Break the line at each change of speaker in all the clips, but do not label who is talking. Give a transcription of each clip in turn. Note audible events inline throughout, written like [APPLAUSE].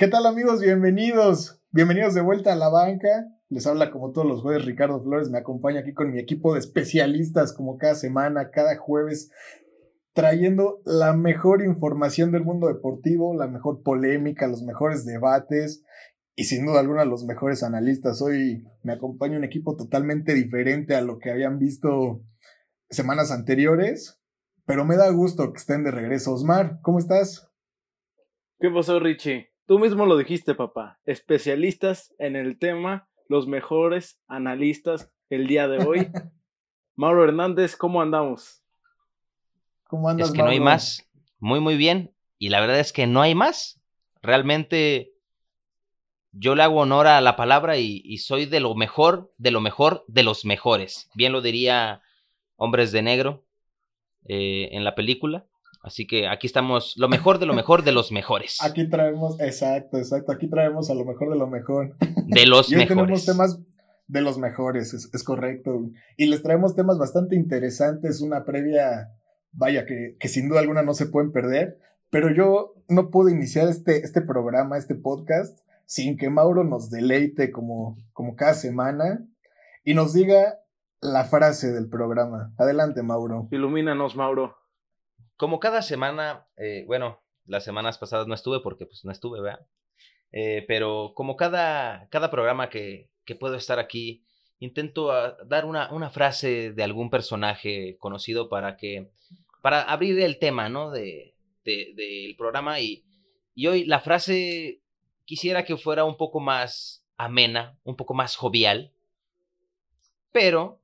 ¿Qué tal amigos? Bienvenidos. Bienvenidos de vuelta a la banca. Les habla como todos los jueves Ricardo Flores. Me acompaña aquí con mi equipo de especialistas como cada semana, cada jueves, trayendo la mejor información del mundo deportivo, la mejor polémica, los mejores debates y sin duda alguna los mejores analistas. Hoy me acompaña un equipo totalmente diferente a lo que habían visto semanas anteriores, pero me da gusto que estén de regreso. Osmar, ¿cómo estás?
¿Qué pasó, Richie? Tú mismo lo dijiste, papá. Especialistas en el tema, los mejores analistas el día de hoy. [LAUGHS] Mauro Hernández, ¿cómo andamos?
¿Cómo andas, Es que no hay más. Muy, muy bien. Y la verdad es que no hay más. Realmente yo le hago honor a la palabra y, soy de lo mejor, de lo mejor, de los mejores. Bien lo diría Hombres de Negro eh, en la película. Así que aquí estamos, lo mejor de lo mejor de los mejores. [LAUGHS]
Aquí traemos, exacto, exacto, aquí traemos a lo mejor de lo mejor. [LAUGHS]
De los
y
hoy
tenemos temas de los mejores, es, correcto. Y les traemos temas bastante interesantes, una previa, vaya, que, que sin duda alguna no se pueden perder. Pero yo no puedo iniciar este, este programa, este podcast, sin que Mauro nos deleite como, como cada semana y nos diga la frase del programa. Adelante, Mauro.
Ilumínanos, Mauro.
Como cada semana, eh, bueno, las semanas pasadas no estuve porque pues no estuve, ¿verdad? Eh, pero como cada, cada programa que, que puedo estar aquí, intento ah, dar una, una, frase de algún personaje conocido para que, para abrir el tema, ¿no? De, del programa y, y hoy la frase quisiera que fuera un poco más amena, un poco más jovial, pero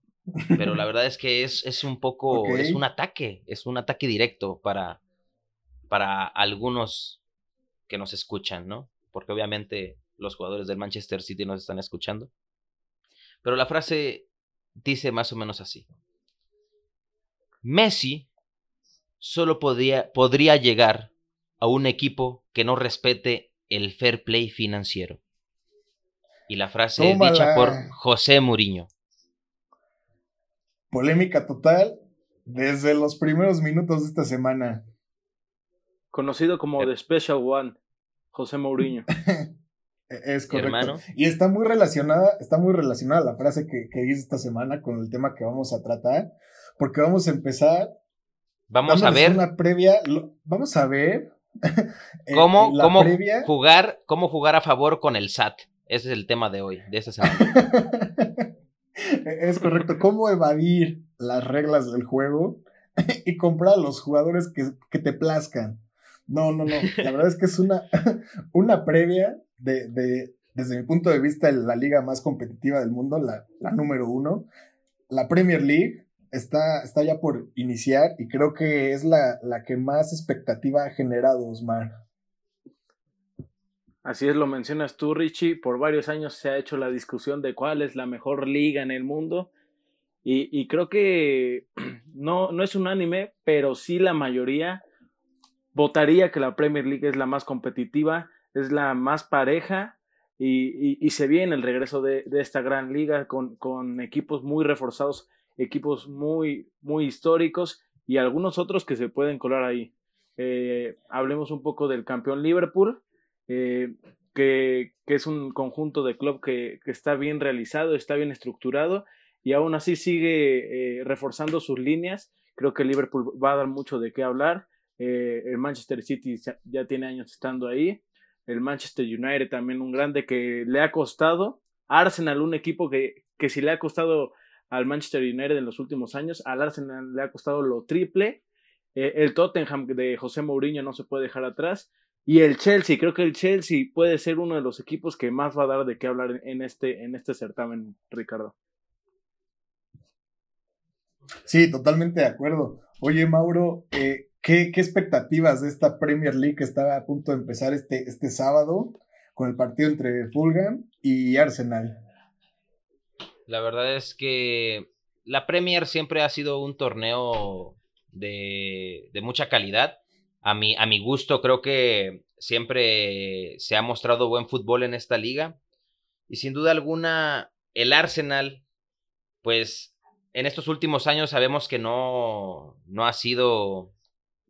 pero la [LAUGHS] verdad es que es, es un poco, es un ataque, es un ataque directo para, para algunos que nos escuchan, ¿no? Porque obviamente los jugadores del Manchester City nos están escuchando. Pero la frase dice más o menos así. Messi solo podría, podría llegar a un equipo que no respete el fair play financiero. Y la frase es dicha por José Mourinho.
Polémica total desde los primeros minutos de esta semana.
Conocido como The Special One, José Mourinho. [LAUGHS]
E-, es correcto. Y está muy relacionada, está muy relacionada la frase que, que dice esta semana con el tema que vamos a tratar, porque vamos a empezar.
Vamos a ver.
Una previa, vamos a ver. [LAUGHS]
Eh, ¿Cómo, cómo jugar, cómo jugar a favor con el SAT. Ese es el tema de hoy, de esta semana. [LAUGHS] [LAUGHS]
Es correcto. ¿Cómo evadir las reglas del juego [LAUGHS] y comprar a los jugadores que, te plazcan? No, no, no. La verdad es que es una, [LAUGHS] una previa de, de, desde mi punto de vista, la liga más competitiva del mundo, la, la número uno. La Premier League está, está ya por iniciar y creo que es la, la que más expectativa ha generado, Osmar.
Así es, lo mencionas tú, Richie. Por varios años se ha hecho la discusión de cuál es la mejor liga en el mundo. Y, creo que [CLEARS THROAT] no, no es unánime, pero sí la mayoría votaría que la Premier League es la más competitiva, es la más pareja y, se viene el regreso de, esta gran liga con, con, equipos muy reforzados, equipos muy, muy históricos y algunos otros que se pueden colar ahí. Eh, hablemos un poco del campeón Liverpool, eh, que, es un conjunto de club que, está bien realizado, está bien estructurado y aún así sigue eh, reforzando sus líneas. Creo que Liverpool va a dar mucho de qué hablar. Eh, el Manchester City ya tiene años estando ahí. El Manchester United también un grande que le ha costado. Arsenal, un equipo que, que si le ha costado al Manchester United en los últimos años, al Arsenal le ha costado lo triple. el Tottenham de José Mourinho no se puede dejar atrás. Y el Chelsea, creo que el Chelsea puede ser uno de los equipos que más va a dar de qué hablar en este, en este certamen, Ricardo.
Sí, totalmente de acuerdo. Oye, Mauro, eh, ¿qué, expectativas de esta Premier League que estaba a punto de empezar este, este sábado con el partido entre Fulham y Arsenal?
La verdad es que la Premier siempre ha sido un torneo de, de mucha calidad a mi, a mi gusto, creo que siempre se ha mostrado buen fútbol en esta liga. Y sin duda alguna, el Arsenal, pues en estos últimos años sabemos que no, no ha sido,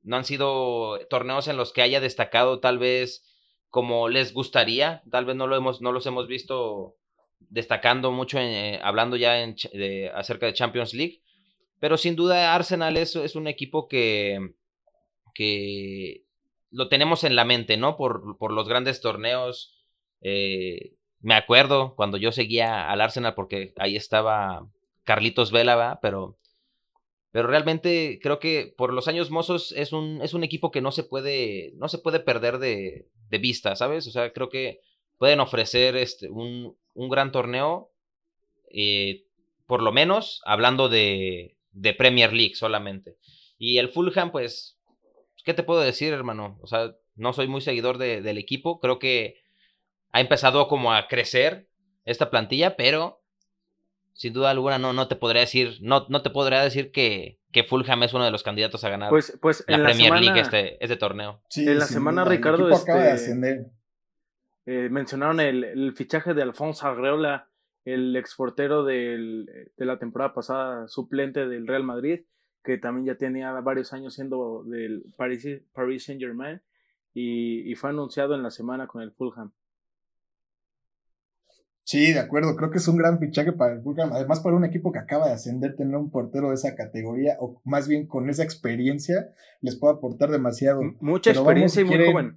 no han sido torneos en los que haya destacado tal vez como les gustaría. Tal vez no, lo hemos, no los hemos visto destacando mucho, eh, hablando ya en, de, acerca de Champions League. Pero sin duda Arsenal es, es un equipo que, que lo tenemos en la mente, ¿no? Por, por los grandes torneos. Eh, me acuerdo cuando yo seguía al Arsenal porque ahí estaba Carlitos Vela, pero pero realmente creo que por los años mozos es un, es un equipo que no se puede, no se puede perder de, de vista, ¿sabes? O sea, creo que pueden ofrecer este, un, un gran torneo, eh, por lo menos hablando de, de, Premier League solamente. Y el Fulham, pues, ¿qué te puedo decir, hermano? O sea, no soy muy seguidor de, del equipo, creo que ha empezado como a crecer esta plantilla, pero sin duda alguna no, no te podría decir, no, no te podría decir que, que Fulham es uno de los candidatos a ganar
pues, pues
la, Premier League este, este torneo.
en la semana, Ricardo, este, eh, mencionaron el, el, fichaje de Alfonso Arreola, el exportero del, de la temporada pasada, suplente del Real Madrid, que también ya tenía varios años siendo del Paris, Paris Saint Germain, y, y fue anunciado en la semana con el Fulham.
Sí, de acuerdo, creo que es un gran fichaje para el Fulham, además para un equipo que acaba de ascender, tener un portero de esa categoría, o más bien con esa experiencia, les puede aportar demasiado.
Mucha experiencia y muy joven.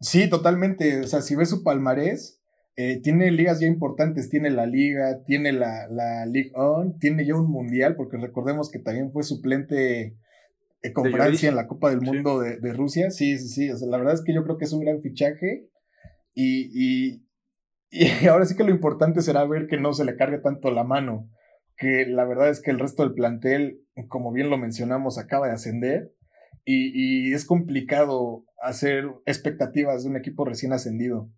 Sí, totalmente, o sea, si ves su palmarés, eh, tiene ligas ya importantes, tiene la Liga, tiene la, la League On, tiene ya un Mundial, porque recordemos que también fue suplente eh, con Francia en la Copa del Mundo de, de, Rusia, sí, sí, sí, o sea, la verdad es que yo creo que es un gran fichaje y, y y [LAUGHS] ahora sí que lo importante será ver que no se le cargue tanto la mano, que la verdad es que el resto del plantel, como bien lo mencionamos, acaba de ascender y, y es complicado hacer expectativas de un equipo recién ascendido.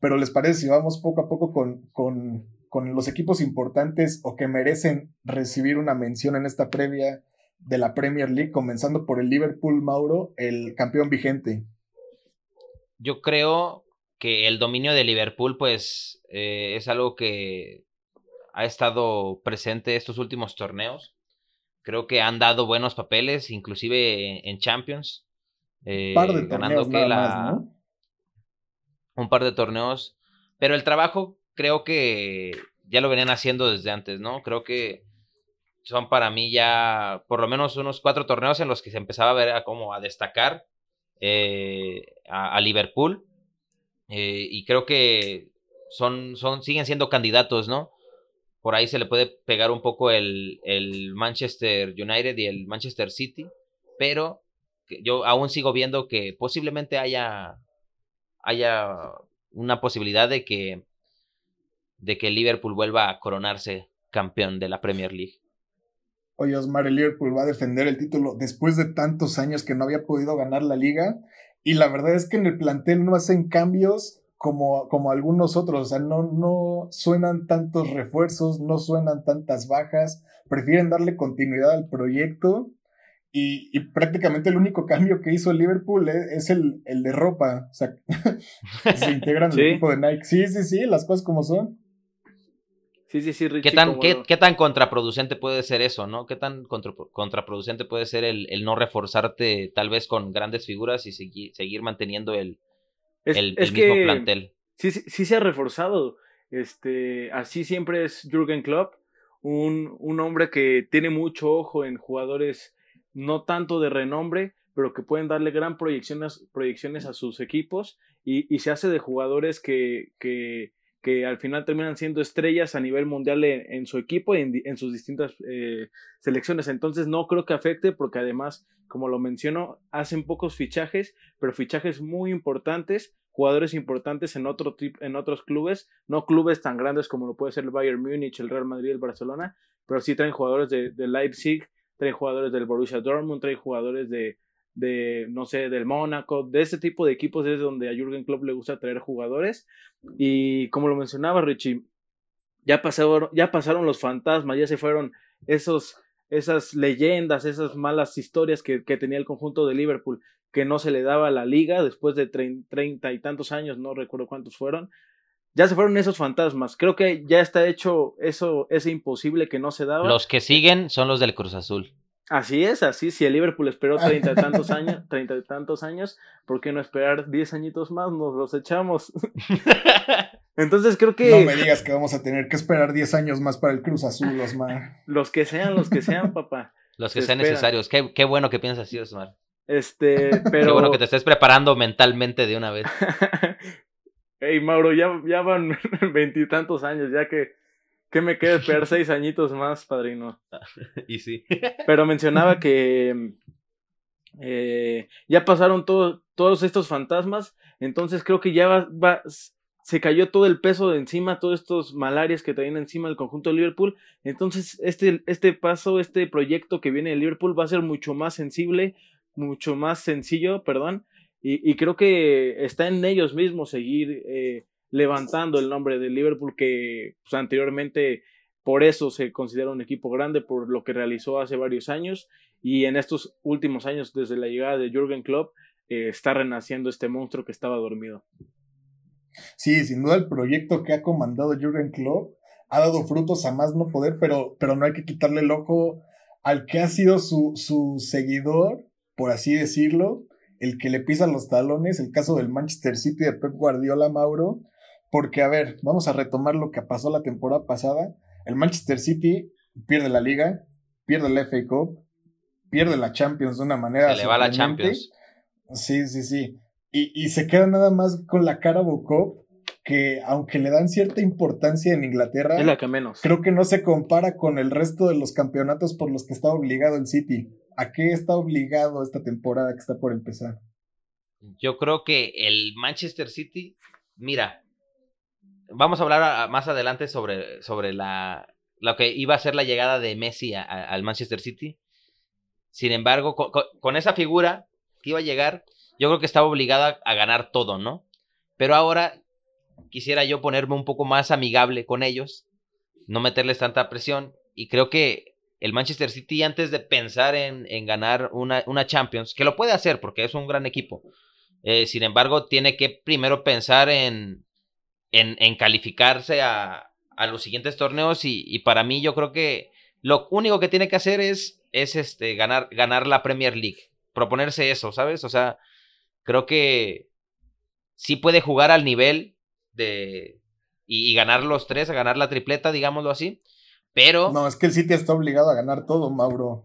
Pero les parece si vamos poco a poco con, con, con los equipos importantes o que merecen recibir una mención en esta previa de la Premier League, comenzando por el Liverpool Mauro, el campeón vigente.
Yo creo que el dominio de Liverpool, pues, eh, es algo que ha estado presente estos últimos torneos. Creo que han dado buenos papeles, inclusive en, Champions.
un par de eh, ganando que la,
Un par de torneos. Pero el trabajo creo que ya lo venían haciendo desde antes, ¿no? Creo que son para mí ya por lo menos unos cuatro torneos en los que se empezaba a ver a, como a destacar eh, a Liverpool eh, y creo que son, son, siguen siendo candidatos, ¿no? Por ahí se le puede pegar un poco el, el Manchester United y el Manchester City, pero yo aún sigo viendo que posiblemente haya, haya una posibilidad de que, de que Liverpool vuelva a coronarse campeón de la Premier League.
Oye, Osmar, el Liverpool va a defender el título después de tantos años que no había podido ganar la liga y la verdad es que en el plantel no hacen cambios como, como algunos otros, o sea, no, no suenan tantos refuerzos, no suenan tantas bajas, prefieren darle continuidad al proyecto y, y prácticamente el único cambio que hizo Liverpool es, el, el, de ropa, o sea, [LAUGHS] se integran el equipo de Nike. Sí, sí, sí, las cosas como son.
Sí, sí, sí,
¿Qué tan, qué, tan contraproducente puede ser eso, no? ¿Qué tan contraproducente puede ser el, el, no reforzarte tal vez con grandes figuras y seguir, seguir manteniendo el, el, mismo plantel?
Sí, sí, sí, se ha reforzado. Este, así siempre es Jürgen Klopp, un, un hombre que tiene mucho ojo en jugadores no tanto de renombre, pero que pueden darle gran proyecciones, proyecciones a sus equipos y, se hace de jugadores que, al final terminan siendo estrellas a nivel mundial en, su equipo y en, sus distintas eh, selecciones. Entonces no creo que afecte porque además, como lo menciono, hacen pocos fichajes, pero fichajes muy importantes, jugadores importantes en, otro en otros clubes, no clubes tan grandes como lo puede ser el Bayern Múnich, el Real Madrid, el Barcelona, pero sí traen jugadores de Leipzig, traen jugadores del Borussia Dortmund, traen jugadores de, de, no sé, del Mónaco, de ese tipo de equipos es donde a Jürgen Klopp le gusta traer jugadores. Y como lo mencionaba Richie, ya pasaron, ya pasaron los fantasmas, ya se fueron esos, esas leyendas, esas malas historias que, que tenía el conjunto de Liverpool, que no se le daba a la liga después de treinta y tantos años, no recuerdo cuántos fueron. Ya se fueron esos fantasmas. Creo que ya está hecho eso, ese imposible que no se daba.
Los que siguen son los del Cruz Azul.
Así es, así. Si el Liverpool esperó [LAUGHS] treinta y tantos años, treinta y tantos años, ¿por qué no esperar diez añitos más? Nos los echamos. [LAUGHS] Entonces creo que.
No me digas que vamos a tener que esperar diez años más para el Cruz Azul, Osmar.
Los que sean, los que sean, papá.
Los que sean necesarios. Qué, qué, bueno que piensas así, Osmar.
Este, pero.
Qué bueno que te estés preparando mentalmente de una vez. [LAUGHS]
Ey, Mauro, ya, ya van [LAUGHS] veintitantos años, ya que ¿Qué me queda esperar seis añitos más, padrino? [LAUGHS]
y sí.
Pero mencionaba [LAUGHS] que eh, ya pasaron todos estos fantasmas, entonces creo que ya va, se cayó todo el peso de encima, todos estos malarias que traían encima el conjunto de Liverpool. Entonces, este, este paso, este proyecto que viene de Liverpool va a ser mucho más sensible, mucho más sencillo, perdón. Y, creo que está en ellos mismos seguir eh, levantando el nombre de Liverpool que pues, anteriormente por eso se considera un equipo grande por lo que realizó hace varios años y en estos últimos años desde la llegada de Jürgen Klopp eh, está renaciendo este monstruo que estaba dormido.
Sí, sin duda el proyecto que ha comandado Jürgen Klopp ha dado frutos a más no poder, pero, pero no hay que quitarle el ojo al que ha sido su, su seguidor, por así decirlo, el que le pisa los talones, el caso del Manchester City de Pep Guardiola, Mauro, porque, a ver, vamos a retomar lo que pasó la temporada pasada. El Manchester City pierde la liga, pierde la FA Cup, pierde la Champions de una manera.
Se le va la Champions.
Sí, sí, sí. Y, y se queda nada más con la cara Cup, que aunque le dan cierta importancia en Inglaterra,
es la que menos.
creo que no se compara con el resto de los campeonatos por los que está obligado el City. ¿A qué está obligado esta temporada que está por empezar?
Yo creo que el Manchester City, mira, vamos a hablar más adelante sobre, sobre la, lo que iba a ser la llegada de Messi al Manchester City. Sin embargo, con, esa figura que iba a llegar, yo creo que estaba obligada a ganar todo, ¿no? Pero ahora quisiera yo ponerme un poco más amigable con ellos, no meterles tanta presión, y creo que el Manchester City, antes de pensar en, ganar una, una, Champions, que lo puede hacer porque es un gran equipo, eh, sin embargo, tiene que primero pensar en, en, calificarse a, los siguientes torneos y, para mí yo creo que lo único que tiene que hacer es, es este, ganar, ganar la Premier League, proponerse eso, ¿sabes? O sea, creo que sí puede jugar al nivel de... Y, ganar los tres, a ganar la tripleta, digámoslo así, pero...
No, es que el City está obligado a ganar todo, Mauro.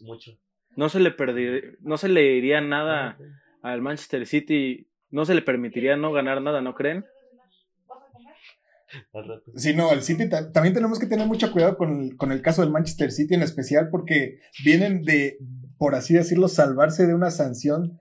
Mucho. No se le perdería, no se le iría nada al Manchester City no se le permitiría no ganar nada, ¿no creen?
Sí, no, el City también tenemos que tener mucho cuidado con el, caso del Manchester City en especial porque vienen de, por así decirlo, salvarse de una sanción,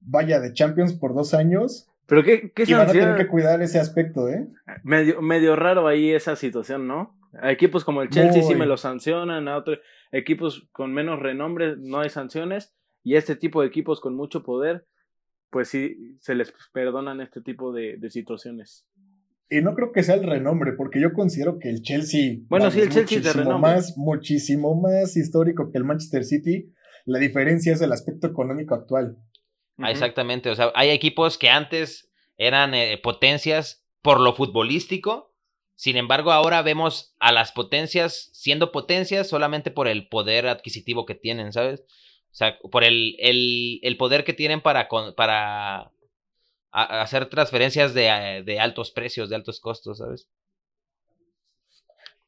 vaya, de Champions por dos años.
Pero qué, qué
y van a tener que cuidar ese aspecto, ¿eh?
Medio, medio raro ahí esa situación, ¿no? A equipos como el Chelsea sí me lo sancionan, a otros equipos con menos renombre no hay sanciones y este tipo de equipos con mucho poder pues sí se les perdonan este tipo de, situaciones.
Y no creo que sea el renombre, porque yo considero que el Chelsea.
Bueno, sí, el Chelsea es de renombre.
Más, muchísimo más histórico que el Manchester City. La diferencia es el aspecto económico actual.
Ah, exactamente. O sea, hay equipos que antes eran eh, potencias por lo futbolístico. Sin embargo, ahora vemos a las potencias siendo potencias solamente por el poder adquisitivo que tienen, ¿sabes? O sea, por el, el, poder que tienen para, para hacer transferencias de, de, altos precios, de altos costos, ¿sabes?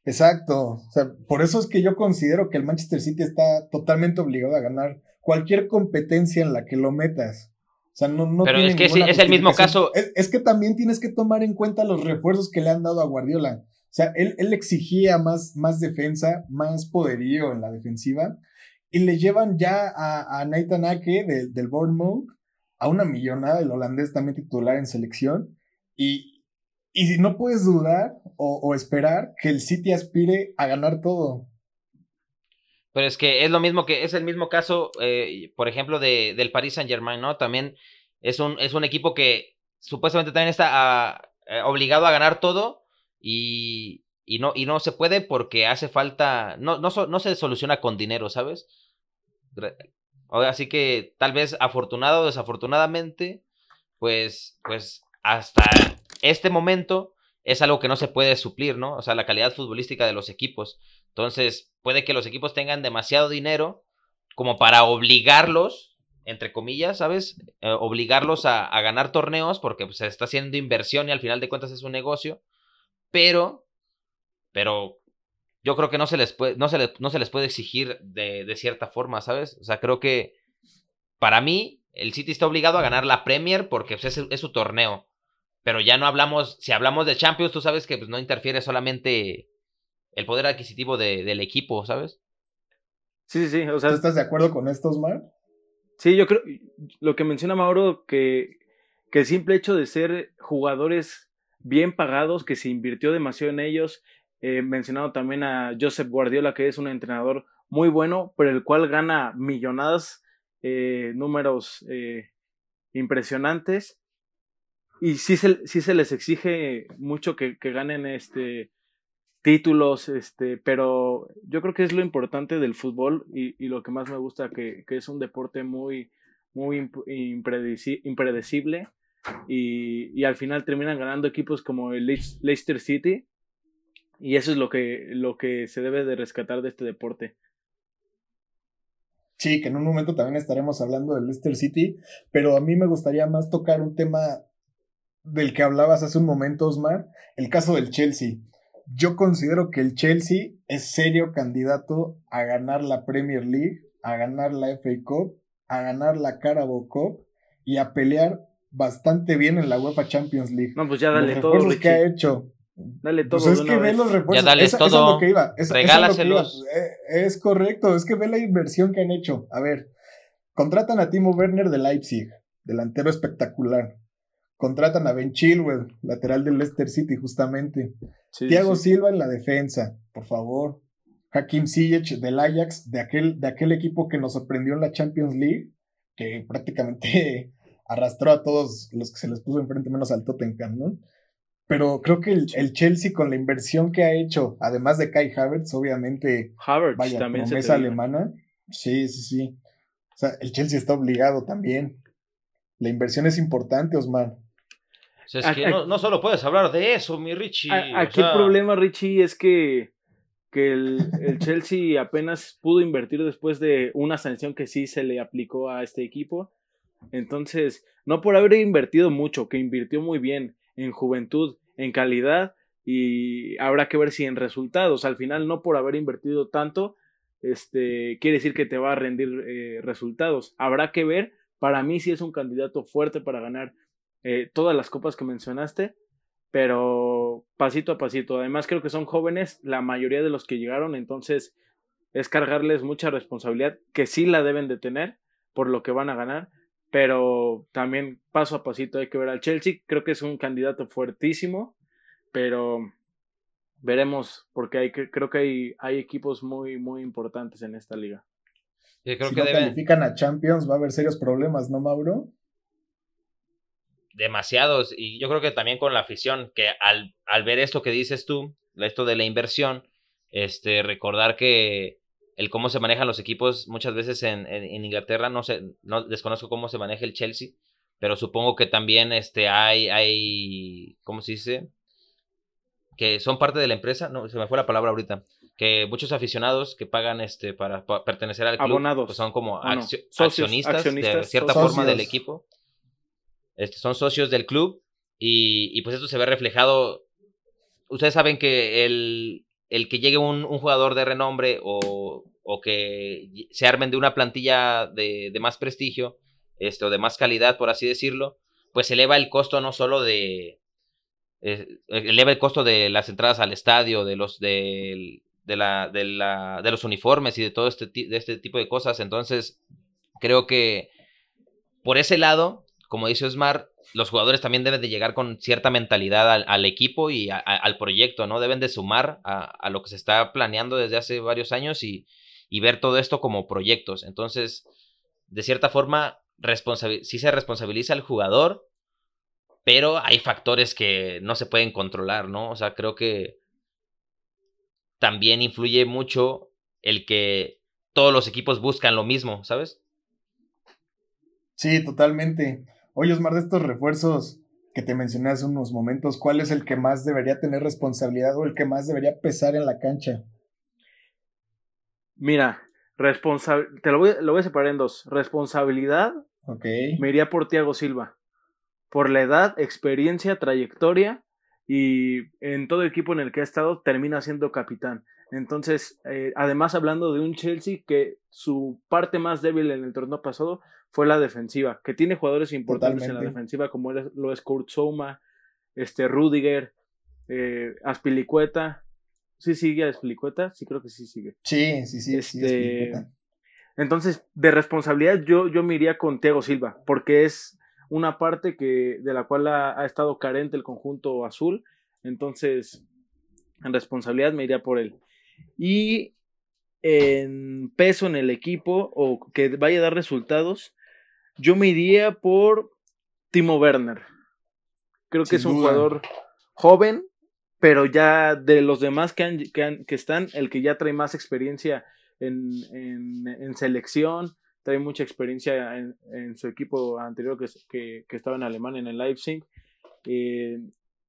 Exacto. O sea, por eso es que yo considero que el Manchester City está totalmente obligado a ganar cualquier competencia en la que lo metas. O sea, no, no
Pero es que es el mismo caso.
Es, que también tienes que tomar en cuenta los refuerzos que le han dado a Guardiola. O sea, él, él exigía más, más defensa, más poderío en la defensiva y le llevan ya a, a Nathan Ake del Bournemouth a una millonada, el holandés también titular en selección. Y, y no puedes dudar o, esperar que el City aspire a ganar todo.
Pero es que es lo mismo que, es el mismo caso, eh, por ejemplo, de, del Paris Saint Germain, ¿no? También es un, es un equipo que supuestamente también está ah, eh, obligado a ganar todo y, y, no, y no se puede porque hace falta, no, no, no se soluciona con dinero, ¿sabes? Así que tal vez afortunado o desafortunadamente, pues, pues hasta este momento es algo que no se puede suplir, ¿no? O sea, la calidad futbolística de los equipos. Entonces, puede que los equipos tengan demasiado dinero como para obligarlos, entre comillas, ¿sabes? Eh, obligarlos a, ganar torneos porque pues, se está haciendo inversión y al final de cuentas es un negocio. Pero, pero yo creo que no se les puede, no se, no se les puede exigir de, cierta forma, ¿sabes? O sea, creo que para mí el City está obligado a ganar la Premier porque pues, es, su torneo. Pero ya no hablamos, si hablamos de Champions, tú sabes que pues, no interfiere solamente el poder adquisitivo del equipo, ¿sabes?
Sí, sí, sí. O sea,
¿Tú estás de acuerdo con esto, Osmar?
Sí, yo creo, lo que menciona Mauro, que, que el simple hecho de ser jugadores bien pagados, que se invirtió demasiado en ellos, eh, mencionado también a Joseph Guardiola, que es un entrenador muy bueno, pero el cual gana millonadas, eh, números eh, impresionantes. Y sí se, sí se les exige mucho que, que ganen este títulos, este, pero yo creo que es lo importante del fútbol y, y lo que más me gusta, que, que, es un deporte muy, muy impredecible y, y, al final terminan ganando equipos como el Leicester City y eso es lo que, lo que se debe de rescatar de este deporte.
Sí, que en un momento también estaremos hablando del Leicester City, pero a mí me gustaría más tocar un tema del que hablabas hace un momento, Osmar, el caso del Chelsea yo considero que el Chelsea es serio candidato a ganar la Premier League, a ganar la FA Cup, a ganar la Carabao Cup y a pelear bastante bien en la UEFA Champions League.
No, pues ya dale todo. Los
que ha hecho.
Dale todo.
Pues es que ve los refuerzos.
Ya dale todo.
Es, lo que iba. Es,
Regálaselos.
Eh, es correcto. Es que ve la inversión que han hecho. A ver, contratan a Timo Werner de Leipzig, delantero espectacular. Contratan a Ben Chilwell, lateral del Leicester City, justamente. Thiago Silva en la defensa, por favor. Hakim Ziyech del Ajax, de aquel, de aquel equipo que nos sorprendió en la Champions League, que [LAUGHS] prácticamente arrastró a todos los que se les puso enfrente, menos al Tottenham, ¿no? Pero creo que el, Chelsea, con la inversión que ha hecho, además de Kai Havertz, obviamente,
Havertz vaya, también
promesa alemana. Sí, sí, sí. O sea, el Chelsea está obligado también. La inversión es importante, Osman
es que no, solo puedes hablar de eso, mi Richie.
aquí el problema, Richie, es que, que el, el Chelsea apenas pudo invertir después de una sanción que sí se le aplicó a este equipo. Entonces, no por haber invertido mucho, que invirtió muy bien en juventud, en calidad, y habrá que ver si en resultados. Al final, no por haber invertido tanto, este, quiere decir que te va a rendir eh, resultados. Habrá que ver. Para mí sí es un candidato fuerte para ganar eh, todas las copas que mencionaste, pero pasito a pasito. Además creo que son jóvenes, la mayoría de los que llegaron, entonces es cargarles mucha responsabilidad que sí la deben de tener por lo que van a ganar, pero también paso a pasito hay que ver al Chelsea. Creo que es un candidato fuertísimo, pero veremos porque hay, creo que hay, hay equipos muy, muy importantes en esta liga.
Creo si que no califican a Champions va a haber serios problemas, ¿no, Mauro?
demasiados. Y yo creo que también con la afición, que al, al ver esto que dices tú, esto de la inversión, este, recordar que el cómo se manejan los equipos muchas veces en, en, Inglaterra, no sé, no desconozco cómo se maneja el Chelsea, pero supongo que también este, hay, hay, ¿cómo se dice? Que son parte de la empresa, no, se me fue la palabra ahorita, que muchos aficionados que pagan este para, pertenecer al club,
Abonados.
Pues son como accionistas, de cierta forma del equipo. Este, son socios del club y, pues esto se ve reflejado. Ustedes saben que el, el que llegue un, jugador de renombre o, o, que se armen de una plantilla de, de más prestigio, esto, de más calidad, por así decirlo, pues eleva el costo no solo de... Eh, eleva el costo de las entradas al estadio, de los, de, de, la, de, la, de los uniformes y de todo este, de este tipo de cosas. Entonces, creo que por ese lado, como dice Osmar, los jugadores también deben de llegar con cierta mentalidad al, equipo y al proyecto, ¿no? Deben de sumar a, lo que se está planeando desde hace varios años y, ver todo esto como proyectos. Entonces, de cierta forma, sí se responsabiliza al jugador, pero hay factores que no se pueden controlar, ¿no? O sea, creo que también influye mucho el que todos los equipos buscan lo mismo, ¿sabes?
Sí, totalmente. Oye, Osmar, de estos refuerzos, que te mencioné hace unos momentos, ¿cuál es el que más debería tener responsabilidad o el que más debería pesar en la cancha?
Mira, te lo voy, lo voy a separar en dos. Responsabilidad,
okay.
me iría por Tiago Silva. Por la edad, experiencia, trayectoria y en todo equipo en el que ha estado termina siendo capitán. Entonces, eh, además hablando de un Chelsea que su parte más débil en el torneo pasado fue la defensiva, que tiene jugadores importantes en la defensiva como lo es Kurt Souma, este Rudiger, eh, Aspilicueta. ¿Sí sigue Aspilicueta? Sí, creo que sí sigue.
Sí, sí, sí.
Este, entonces, de responsabilidad yo, yo me iría con Thiago Silva, porque es una parte que, de la cual ha estado carente el conjunto azul. Entonces, en responsabilidad me iría por él. Y en peso en el equipo o que vaya a dar resultados, yo me iría por Timo Werner. Creo que es un jugador joven, pero ya de los demás que, que, están, el que ya trae más experiencia en, en, selección, trae mucha experiencia en, su equipo anterior que, que, estaba en Alemania, en el Leipzig. Eh,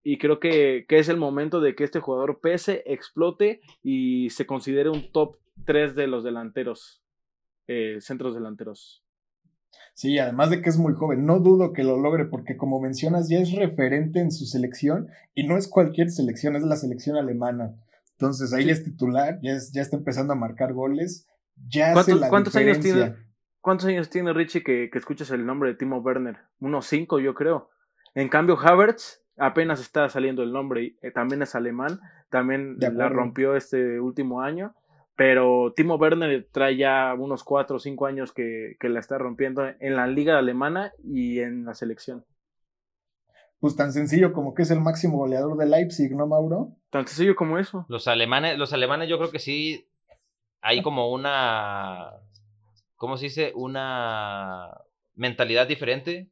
y creo que, es el momento de que este jugador pese, explote y se considere un top 3 de los delanteros, eh, centros delanteros.
Sí, además de que es muy joven, no dudo que lo logre porque como mencionas ya es referente en su selección y no es cualquier selección, es la selección alemana. Entonces ahí es titular, ya, ya está empezando a marcar goles, ya hace la ¿cuántos
años tiene ¿Cuántos años tiene Richie que, que escuchas el nombre de Timo Werner? Unos cinco, yo creo. En cambio, Havertz apenas está saliendo el nombre, y eh, también es alemán, también la rompió este último año, pero Timo Werner trae ya unos cuatro o cinco años que, que la está rompiendo en la liga alemana y en la selección.
Pues tan sencillo como que es el máximo goleador de Leipzig, ¿no, Mauro?
Tan sencillo como eso.
Los alemanes, los alemanes yo creo que sí hay como una, ¿cómo se dice? Una mentalidad diferente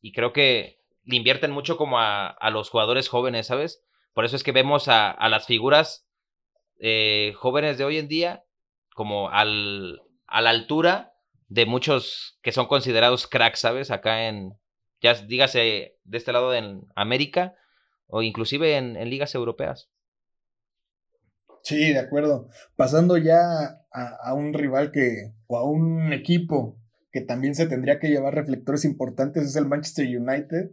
y creo que le invierten mucho como a, los jugadores jóvenes, ¿sabes? Por eso es que vemos a, las figuras eh, jóvenes de hoy en día como al, a la altura de muchos que son considerados cracks, ¿sabes? Acá en, ya dígase, de este lado en América o inclusive en, ligas europeas.
Sí, de acuerdo. Pasando ya a, a, un rival que, o a un equipo que también se tendría que llevar reflectores importantes, es el Manchester United,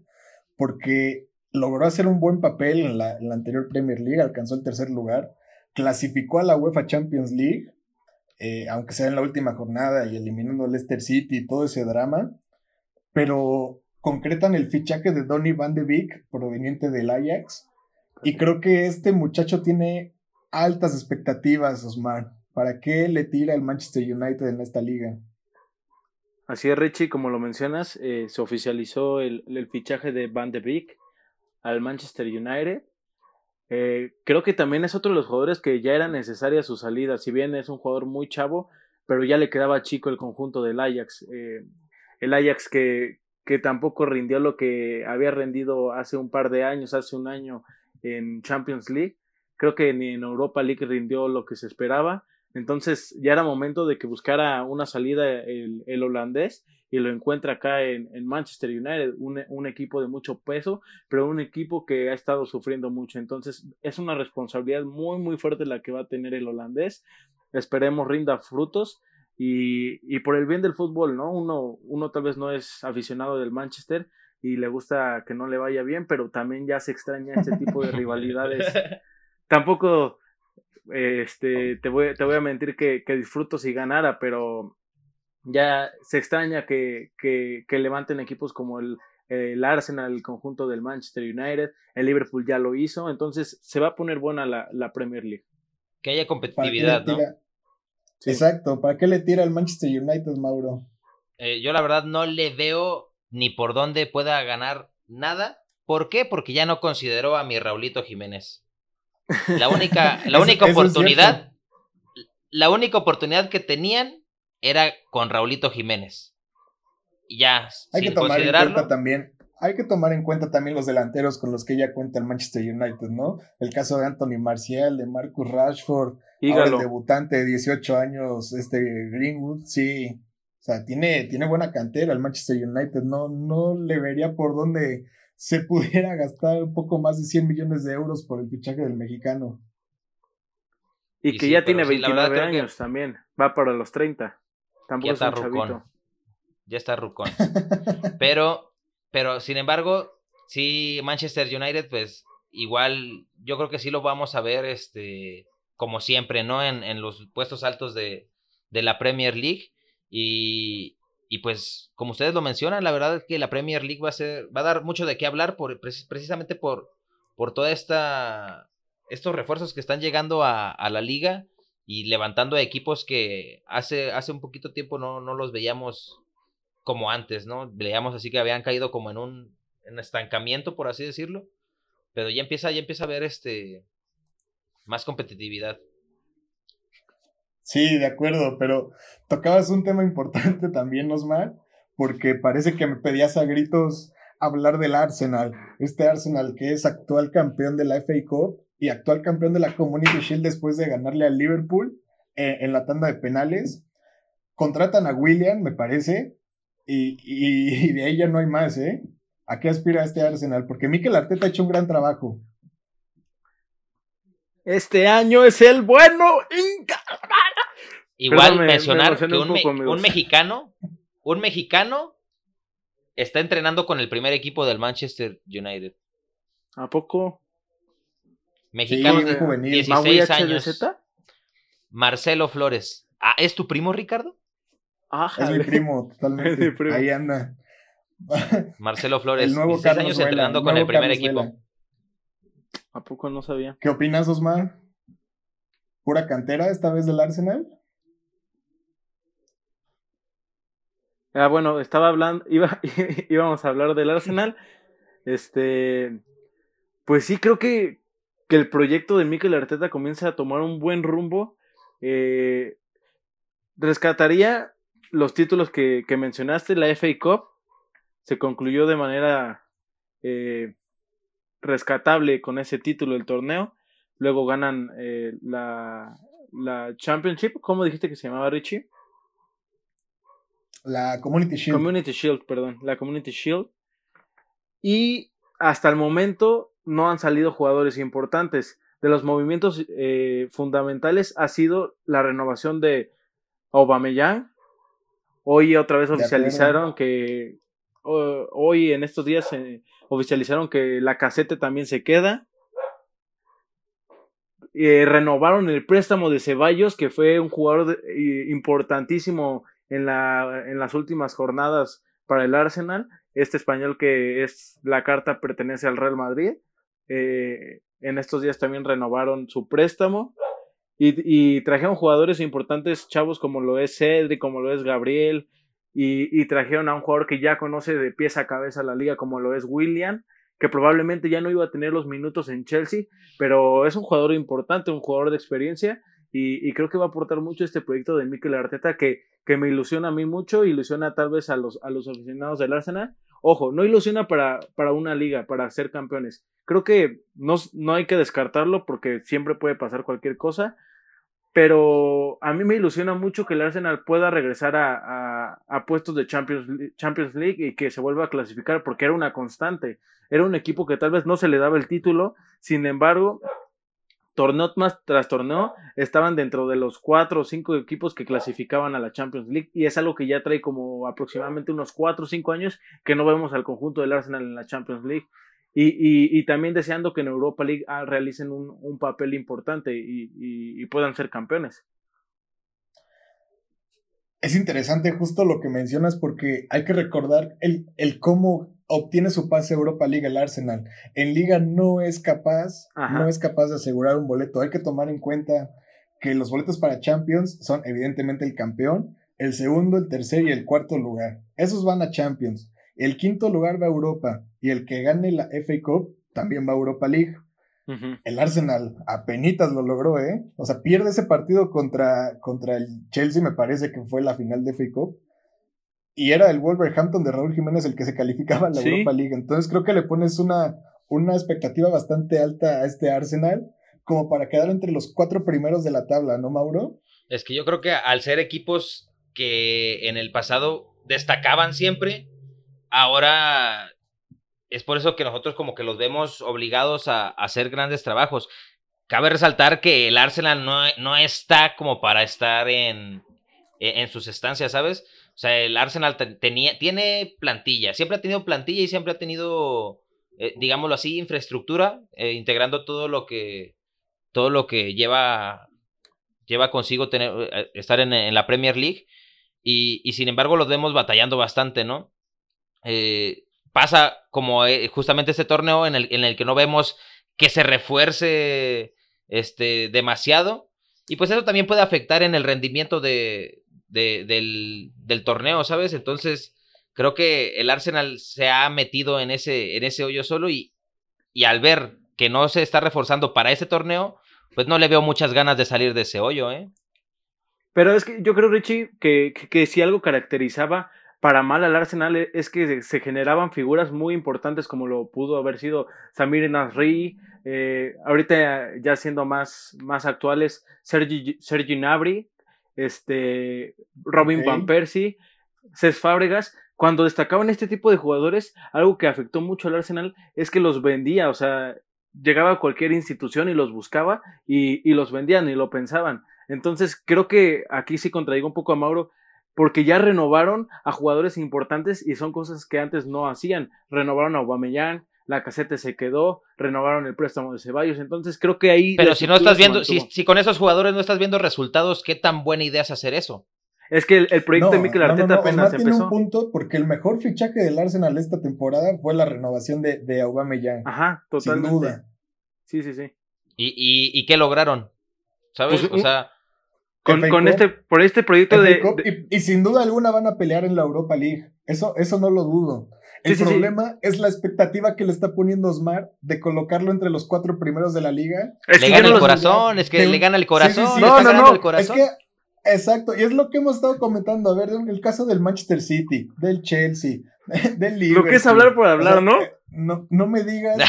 porque logró hacer un buen papel en la, anterior Premier League, alcanzó el tercer lugar, clasificó a la UEFA Champions League, eh, aunque sea en la última jornada y eliminando al Leicester City y todo ese drama, pero concretan el fichaje de Donny Van de Beek, proveniente del Ajax, y creo que este muchacho tiene altas expectativas, Osmar. ¿Para qué le tira el Manchester United en esta liga?
Así es, Richie, como lo mencionas, eh, se oficializó el, fichaje de Van de Beek al Manchester United. Eh, creo que también es otro de los jugadores que ya era necesaria su salida, si bien es un jugador muy chavo, pero ya le quedaba chico el conjunto del Ajax. Eh, el Ajax que, que tampoco rindió lo que había rendido hace un par de años, hace un año en Champions League. Creo que ni en Europa League rindió lo que se esperaba. Entonces ya era momento de que buscara una salida el, el holandés y lo encuentra acá en, en Manchester United, un, un, equipo de mucho peso, pero un equipo que ha estado sufriendo mucho. Entonces es una responsabilidad muy, muy fuerte la que va a tener el holandés. Esperemos rinda frutos y, y por el bien del fútbol, ¿no? Uno, uno tal vez no es aficionado del Manchester y le gusta que no le vaya bien, pero también ya se extraña este tipo de [LAUGHS] rivalidades. Tampoco este, te voy, te voy a mentir que, disfruto si ganara, pero ya se extraña que, que, levanten equipos como el, el, Arsenal, el conjunto del Manchester United, el Liverpool ya lo hizo, entonces se va a poner buena la, la Premier League.
Que haya competitividad, ¿no?
Exacto, ¿para qué le tira el Manchester United, Mauro?
Eh, yo la verdad no le veo ni por dónde pueda ganar nada. ¿Por qué? Porque ya no consideró a mi Raulito Jiménez. La única, [LAUGHS] la única oportunidad, la única oportunidad que tenían era con Raulito Jiménez. Y ya,
hay que tomar en cuenta también, hay que tomar en cuenta también los delanteros con los que ya cuenta el Manchester United, ¿no? El caso de Anthony Marcial, de Marcus Rashford, el debutante de 18 años, este Greenwood, sí. O sea, tiene, tiene buena cantera el Manchester United, no, no le vería por dónde se pudiera [LAUGHS] gastar un poco más de 100 millones de euros por el fichaje del mexicano.
Y, que ya tiene 29 años también, va para los 30. Tampoco ya está es
rucón. Ya está rucón. [LAUGHS] pero, pero, sin embargo, sí, Manchester United, pues igual, yo creo que sí lo vamos a ver, este, como siempre, ¿no? En, en los puestos altos de, de la Premier League. Y, y pues, como ustedes lo mencionan, la verdad es que la Premier League va a ser, va a dar mucho de qué hablar por, precisamente por, por estos refuerzos que están llegando a, la liga y levantando equipos que hace, hace un poquito tiempo no, no los veíamos como antes, ¿no? Veíamos así que habían caído como en un estancamiento, por así decirlo. Pero ya empieza, ya empieza a haber este más competitividad.
Sí, de acuerdo, pero tocabas un tema importante también, Osmar, porque parece que me pedías a gritos hablar del Arsenal. Este Arsenal que es actual campeón de la FA Cup y actual campeón de la Community Shield después de ganarle al Liverpool eh, en la tanda de penales. Contratan a William, me parece, y, y, de ahí ya no hay más, ¿eh? ¿A qué aspira este Arsenal? Porque Mikel Arteta ha hecho un gran trabajo.
Este año es el bueno.
Igual mencionar que un, mexicano, un mexicano está entrenando con el primer equipo del Manchester United.
¿A poco?
Mexicano de 16 años. Marcelo Flores. Ah, ¿es tu primo, Ricardo?
Ah, es mi primo, [LAUGHS] totalmente. Ahí anda. [LAUGHS]
Marcelo Flores, el nuevo 16 años entrenando con el primer equipo.
¿A poco no sabía?
¿Qué opinas, Osmar? ¿Pura cantera esta vez del Arsenal?
Ah, bueno, estaba hablando, iba, [LAUGHS] íbamos a hablar del Arsenal. Este, pues sí, creo que, que el proyecto de Mikel Arteta comienza a tomar un buen rumbo. Eh, rescataría los títulos que, mencionaste, la FA Cup se concluyó de manera eh, rescatable con ese título del torneo. Luego ganan eh, la, la Championship. ¿Cómo dijiste que se llamaba Richie?
La Community Shield.
Community Shield, perdón. La Community Shield. Y hasta el momento no han salido jugadores importantes. De los movimientos eh, fundamentales ha sido la renovación de Aubameyang. Hoy otra vez oficializaron que hoy en estos días oficializaron que la casete también se queda. Eh, renovaron el préstamo de Ceballos, que fue un jugador importantísimo en, la, en las últimas jornadas para el Arsenal. Este español que es la carta pertenece al Real Madrid. Eh, en estos días también renovaron su préstamo. Y, trajeron jugadores importantes, chavos como lo es Cedric, como lo es Gabriel, y, y, trajeron a un jugador que ya conoce de pies a cabeza la liga, como lo es William, que probablemente ya no iba a tener los minutos en Chelsea, pero es un jugador importante, un jugador de experiencia, y, creo que va a aportar mucho este proyecto de Mikel Arteta, que, que me ilusiona a mí mucho, ilusiona tal vez a los, a los aficionados del Arsenal. Ojo, no ilusiona para, para una liga, para ser campeones. Creo que no, no hay que descartarlo porque siempre puede pasar cualquier cosa, pero a mí me ilusiona mucho que el Arsenal pueda regresar a, a, puestos de Champions, Champions, League y que se vuelva a clasificar porque era una constante. Era un equipo que tal vez no se le daba el título, sin embargo, torneo más tras torneo estaban dentro de los cuatro o cinco equipos que clasificaban a la Champions League y es algo que ya trae como aproximadamente unos cuatro o cinco años que no vemos al conjunto del Arsenal en la Champions League. Y, y, también deseando que en Europa League ah, realicen un, un, papel importante y, y, puedan ser campeones.
Es interesante justo lo que mencionas porque hay que recordar el, el cómo obtiene su pase a Europa League el Arsenal. En Liga no es capaz, no es capaz de asegurar un boleto. Hay que tomar en cuenta que los boletos para Champions son evidentemente el campeón, el segundo, el tercer y el cuarto lugar. Esos van a Champions. El quinto lugar va a Europa y el que gane la FA Cup también va a Europa League. El Arsenal apenas lo logró, ¿eh? O sea, pierde ese partido contra, contra el Chelsea, me parece que fue la final de FA Cup. Y era el Wolverhampton de Raúl Jiménez el que se calificaba a la Europa League. Entonces creo que le pones una, una expectativa bastante alta a este Arsenal, como para quedar entre los cuatro primeros de la tabla, ¿no, Mauro?
Es que yo creo que al ser equipos que en el pasado destacaban siempre, ahora es por eso que nosotros como que los vemos obligados a, hacer grandes trabajos. Cabe resaltar que el Arsenal no, no está como para estar en, en, sus estancias, ¿sabes? O sea, el Arsenal tenía, tiene plantilla, siempre ha tenido plantilla y siempre ha tenido, eh, digámoslo así, infraestructura, eh, integrando todo lo que, todo lo que lleva, lleva consigo tener, eh, estar en, la Premier League. Y, sin embargo los vemos batallando bastante, ¿no? Pasa como justamente este torneo en el, en el que no vemos que se refuerce este, demasiado. Y pues eso también puede afectar en el rendimiento de, del, torneo, ¿sabes? Entonces, creo que el Arsenal se ha metido en ese, en ese hoyo solo y, y al ver que no se está reforzando para ese torneo, pues no le veo muchas ganas de salir de ese hoyo, ¿eh?
Pero es que yo creo, Richie, que, que, que si algo caracterizaba para mal al Arsenal e, es que se generaban figuras muy importantes como lo pudo haber sido Samir Nasri, eh, ahorita ya siendo más, más actuales, Sergi, Sergi Nabri, este, Robin Van Persie, Cés Fábregas. Cuando destacaban este tipo de jugadores, algo que afectó mucho al Arsenal es que los vendía, o sea, llegaba a cualquier institución y los buscaba y, y los vendían y lo pensaban. Entonces, creo que aquí sí contradigo un poco a Mauro porque ya renovaron a jugadores importantes y son cosas que antes no hacían. Renovaron a Aubameyang, la casete se quedó, renovaron el préstamo de Ceballos, entonces creo que ahí...
Pero si no estás viendo, si, si, con esos jugadores no estás viendo resultados, ¿qué tan buena idea es hacer eso?
Es que el, proyecto de Mikel Arteta apenas
empezó. tiene un punto porque el mejor fichaje del Arsenal esta temporada fue la renovación de, de Aubameyang.
Ajá, totalmente. Sin duda. Sí, sí, sí.
¿Y, y, y qué lograron? ¿Sabes? Pues, o sea...
Con, este, por este proyecto
de, Y, sin duda alguna van a pelear en la Europa League. Eso, eso no lo dudo. El problema es la expectativa que le está poniendo Osmar de colocarlo entre los cuatro primeros de la liga.
le gana el corazón, es que le gana el corazón. no, no, no.
Es que, exacto, y es lo que hemos estado comentando. A ver, el caso del Manchester City, del Chelsea, [LAUGHS] del Liverpool.
Lo que es hablar por hablar, ¿no?
No, no me digas. [LAUGHS]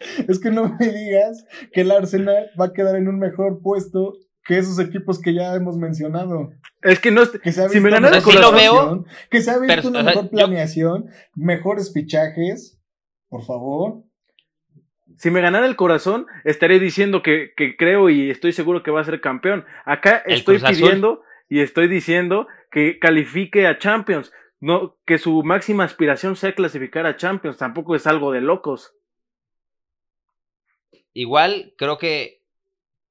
[LAUGHS] es que no me digas que el Arsenal va a quedar en un mejor puesto que esos equipos que ya hemos mencionado.
Es que no
que se ha visto
si lo veo,
que se ha visto una mejor planeación, mejores fichajes, por favor.
Si me ganara el corazón, estaré diciendo que, que creo y estoy seguro que va a ser campeón. Acá estoy pidiendo y estoy diciendo que califique a Champions. No, que su máxima aspiración sea clasificar a Champions. Tampoco es algo de locos
igual creo que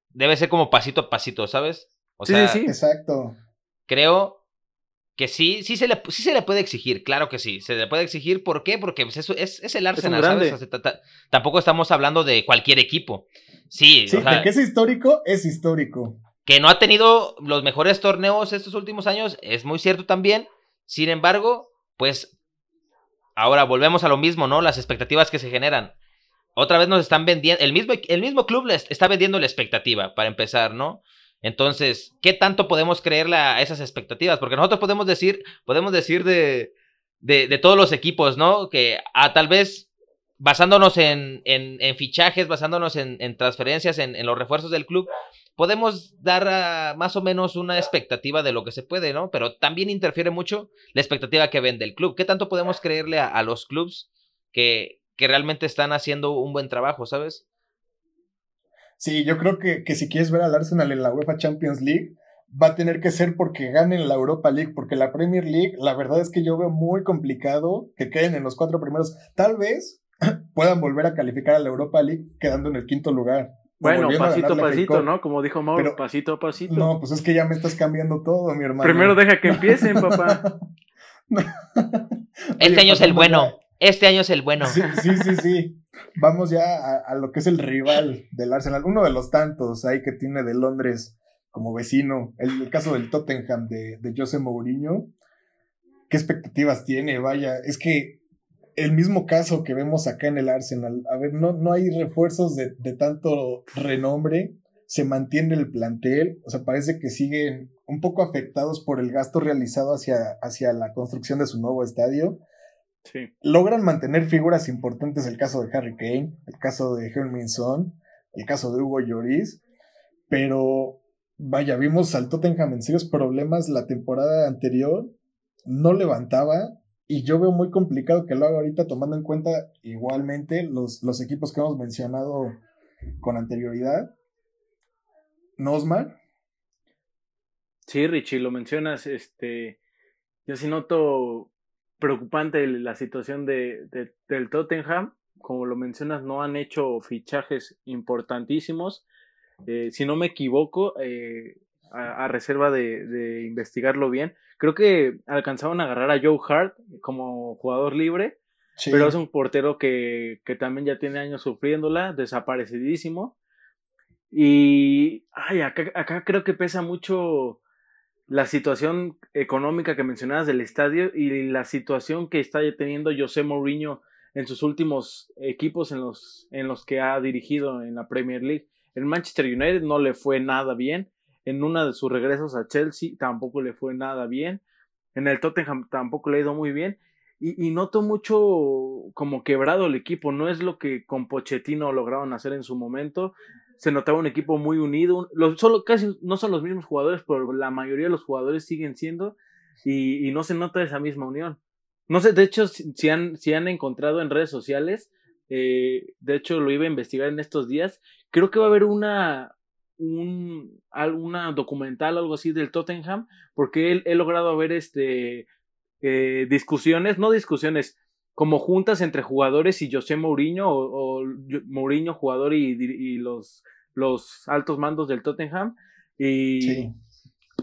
debe ser como pasito a pasito, ¿sabes?
O sí, sea, sí, exacto.
Creo que sí, sí se, le, sí se le puede exigir, claro que sí, se le puede exigir, ¿por qué? Porque pues, eso es, es el Arsenal, ¿sabes? tampoco estamos hablando de cualquier equipo. Sí,
sí de que es histórico, es histórico.
Que no ha tenido los mejores torneos estos últimos años, es muy cierto también. Sin embargo, pues ahora volvemos a lo mismo, ¿no? Las expectativas que se generan otra vez nos están vendiendo, el mismo, el mismo club les está vendiendo la expectativa, para empezar, ¿no? Entonces, ¿qué tanto podemos creerle a esas expectativas? Porque nosotros podemos decir, podemos decir de, de, todos los equipos, ¿no? Que a, ah, tal vez basándonos en, en, fichajes, basándonos en, en transferencias, en, los refuerzos del club, podemos dar más o menos una expectativa de lo que se puede, ¿no? Pero también interfiere mucho la expectativa que vende el club. ¿Qué tanto podemos creerle a, a los clubs que, que realmente están haciendo un buen trabajo, ¿sabes?
Sí, yo creo que, que si quieres ver al Arsenal en la UEFA Champions League, va a tener que ser porque ganen la Europa League, porque la Premier League, la verdad es que yo veo muy complicado que queden en los cuatro primeros. Tal vez [CLEARS THROAT] puedan volver a calificar a la Europa League quedando en el quinto lugar.
Bueno, pasito a pasito, ¿no? Como dijo Mauro, pasito a pasito.
No, pues es que ya me estás cambiando todo, mi hermano.
Primero deja que [LAUGHS] empiecen, papá.
este año es el bueno. Este año es el bueno.
Sí, sí, sí. Vamos ya a, lo que es el rival del Arsenal. Uno de los tantos ahí que tiene de Londres como vecino. El, caso del Tottenham de, de José Mourinho. ¿Qué expectativas tiene? Vaya, es que el mismo caso que vemos acá en el Arsenal. A ver, no, no hay refuerzos de, de tanto renombre. Se mantiene el plantel. O sea, parece que siguen un poco afectados por el gasto realizado hacia, hacia la construcción de su nuevo estadio Logran mantener figuras importantes, el caso de Harry Kane, el caso de Hermin Son, el caso de Hugo Lloris, pero vaya, vimos al Tottenham en serios problemas la temporada anterior, no levantaba y yo veo muy complicado que lo haga ahorita tomando en cuenta igualmente los, los equipos que hemos mencionado con anterioridad. Nosmar.
Sí, Richie, lo mencionas, este, yo sí noto preocupante la situación de, del Tottenham. Como lo mencionas, no han hecho fichajes importantísimos. Eh, si no me equivoco, eh, a, reserva de, investigarlo bien, creo que alcanzaron a agarrar a Joe Hart como jugador libre, pero es un portero que, que, también ya tiene años sufriéndola, desaparecidísimo. Y ay, acá, acá creo que pesa mucho la situación económica que mencionabas del estadio y la situación que está teniendo José Mourinho en sus últimos equipos en los, en los que ha dirigido en la Premier League. En Manchester United no le fue nada bien. En una de sus regresos a Chelsea tampoco le fue nada bien. En el Tottenham tampoco le ha ido muy bien. Y, y noto mucho como quebrado el equipo. No es lo que con Pochettino lograron hacer en su momento se notaba un equipo muy unido. Solo, casi no son los mismos jugadores, pero la mayoría de los jugadores siguen siendo y, no se nota esa misma unión. No sé, de hecho, si, han, si han encontrado en redes sociales, eh, de hecho lo iba a investigar en estos días, creo que va a haber una, un, alguna documental, algo así del Tottenham, porque he, logrado ver este, eh, discusiones, no discusiones, como juntas entre jugadores y José Mourinho o, Mourinho jugador y, los, los altos mandos del Tottenham. Y